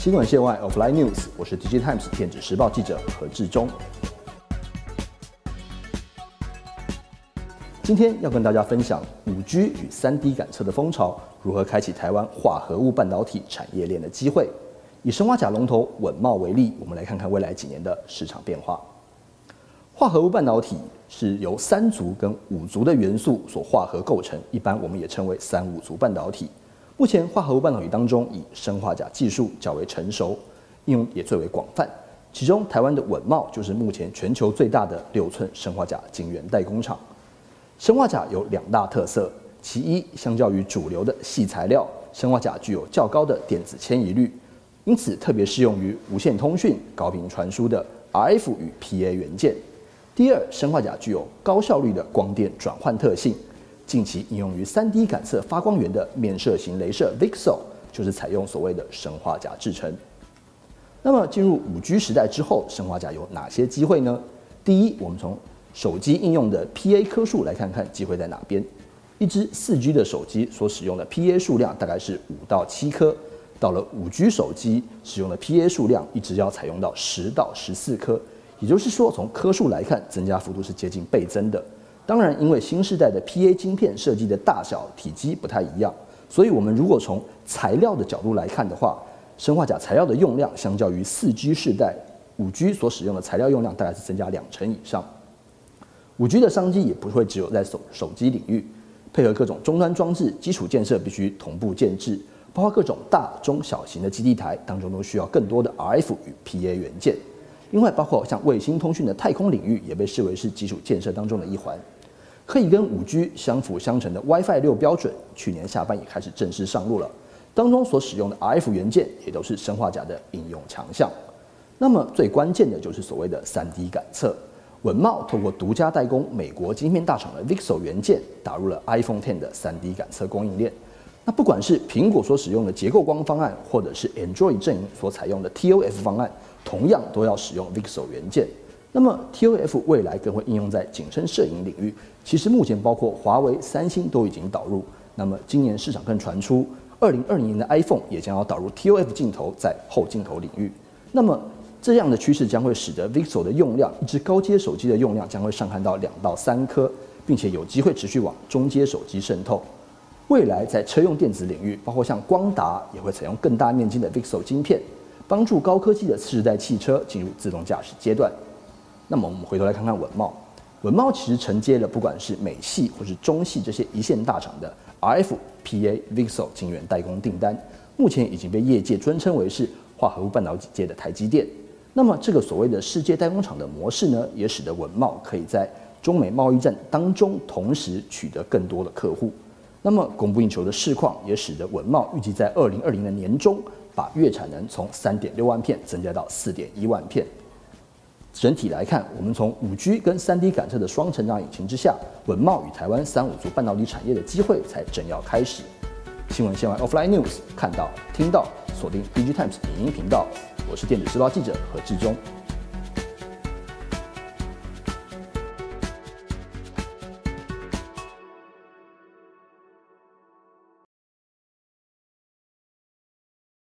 新闻线外 Offline News，我是 DJ Times 电子时报记者何志忠。今天要跟大家分享五 G 与三 D 感测的风潮如何开启台湾化合物半导体产业链的机会。以生化甲龙头稳茂为例，我们来看看未来几年的市场变化。化合物半导体是由三族跟五族的元素所化合构成，一般我们也称为三五族半导体。目前化合物半导体当中，以生化甲技术较为成熟，应用也最为广泛。其中，台湾的稳茂就是目前全球最大的六寸生化甲晶圆代工厂。生化甲有两大特色，其一，相较于主流的细材料，生化甲具有较高的电子迁移率，因此特别适用于无线通讯、高频传输的 RF 与 PA 元件。第二，生化甲具有高效率的光电转换特性，近期应用于 3D 感测发光源的面射型镭射 VCSEL 就是采用所谓的生化甲制成。那么进入 5G 时代之后，生化甲有哪些机会呢？第一，我们从手机应用的 PA 颗数来看看机会在哪边。一支 4G 的手机所使用的 PA 数量大概是五到七颗，到了 5G 手机使用的 PA 数量一直要采用到十到十四颗。也就是说，从颗数来看，增加幅度是接近倍增的。当然，因为新时代的 PA 晶片设计的大小、体积不太一样，所以我们如果从材料的角度来看的话，生化钾材料的用量相较于四 G 世代、五 G 所使用的材料用量，大概是增加两成以上。五 G 的商机也不会只有在手手机领域，配合各种终端装置，基础建设必须同步建制，包括各种大、中、小型的基地台当中，都需要更多的 RF 与 PA 元件。另外，包括像卫星通讯的太空领域，也被视为是基础建设当中的一环。可以跟五 G 相辅相成的 WiFi 六标准，去年下半也开始正式上路了。当中所使用的 RF 元件，也都是生化甲的应用强项。那么最关键的就是所谓的三 D 感测。文茂透过独家代工美国晶片大厂的 VCSEL 元件，打入了 iPhone Ten 的三 D 感测供应链。那不管是苹果所使用的结构光方案，或者是 Android 阵营所采用的 TOF 方案。同样都要使用 VCSEL 元件，那么 TOF 未来更会应用在景深摄影领域。其实目前包括华为、三星都已经导入。那么今年市场更传出，二零二零年的 iPhone 也将要导入 TOF 镜头在后镜头领域。那么这样的趋势将会使得 VCSEL 的用量，一支高阶手机的用量将会上看到两到三颗，并且有机会持续往中阶手机渗透。未来在车用电子领域，包括像光达也会采用更大面积的 VCSEL 晶片。帮助高科技的次世代汽车进入自动驾驶阶段。那么我们回头来看看文茂，文茂其实承接了不管是美系或是中系这些一线大厂的 RF、PA、VCSEL 晶圆代工订单，目前已经被业界尊称为是化合物半导体界的台积电。那么这个所谓的世界代工厂的模式呢，也使得文茂可以在中美贸易战当中同时取得更多的客户。那么供不应求的市况也使得文茂预计在二零二零的年中。把月产能从三点六万片增加到四点一万片。整体来看，我们从五 G 跟三 D 感测的双成长引擎之下，文茂与台湾三五族半导体产业的机会才正要开始。新闻线外 Offline News 看到听到，锁定 DG Times 影音频道，我是电子时报记者何志忠。